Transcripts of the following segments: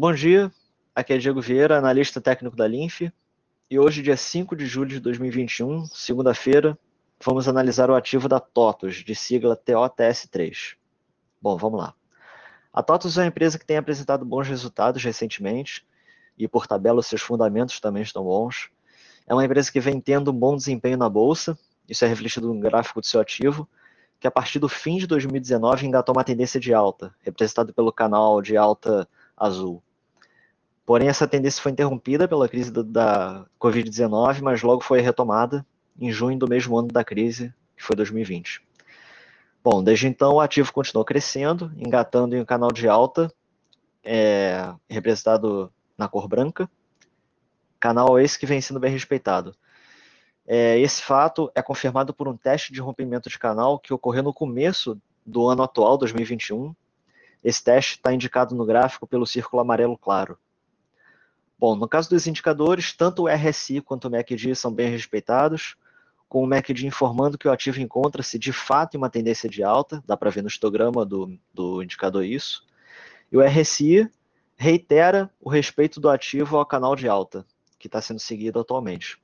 Bom dia, aqui é Diego Vieira, analista técnico da Linf, e hoje, dia 5 de julho de 2021, segunda-feira, vamos analisar o ativo da TOTUS, de sigla TOTS3. Bom, vamos lá. A TOTUS é uma empresa que tem apresentado bons resultados recentemente, e por tabela seus fundamentos também estão bons. É uma empresa que vem tendo um bom desempenho na bolsa, isso é refletido no gráfico do seu ativo, que a partir do fim de 2019 engatou uma tendência de alta, representado pelo canal de alta azul. Porém, essa tendência foi interrompida pela crise do, da Covid-19, mas logo foi retomada em junho do mesmo ano da crise, que foi 2020. Bom, desde então o ativo continuou crescendo, engatando em um canal de alta, é, representado na cor branca, canal esse que vem sendo bem respeitado. É, esse fato é confirmado por um teste de rompimento de canal que ocorreu no começo do ano atual, 2021, esse teste está indicado no gráfico pelo círculo amarelo claro. Bom, no caso dos indicadores, tanto o RSI quanto o MACD são bem respeitados, com o MACD informando que o ativo encontra-se de fato em uma tendência de alta, dá para ver no histograma do, do indicador isso, e o RSI reitera o respeito do ativo ao canal de alta, que está sendo seguido atualmente.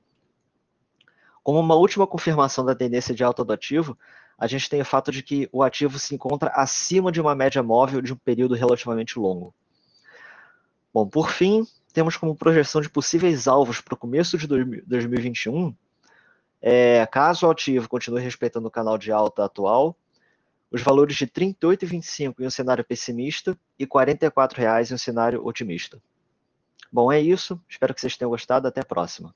Como uma última confirmação da tendência de alta do ativo, a gente tem o fato de que o ativo se encontra acima de uma média móvel de um período relativamente longo. Bom, por fim, temos como projeção de possíveis alvos para o começo de 2021, é, caso o ativo continue respeitando o canal de alta atual, os valores de R$ 38,25 em um cenário pessimista e R$ 44,00 em um cenário otimista. Bom, é isso. Espero que vocês tenham gostado. Até a próxima.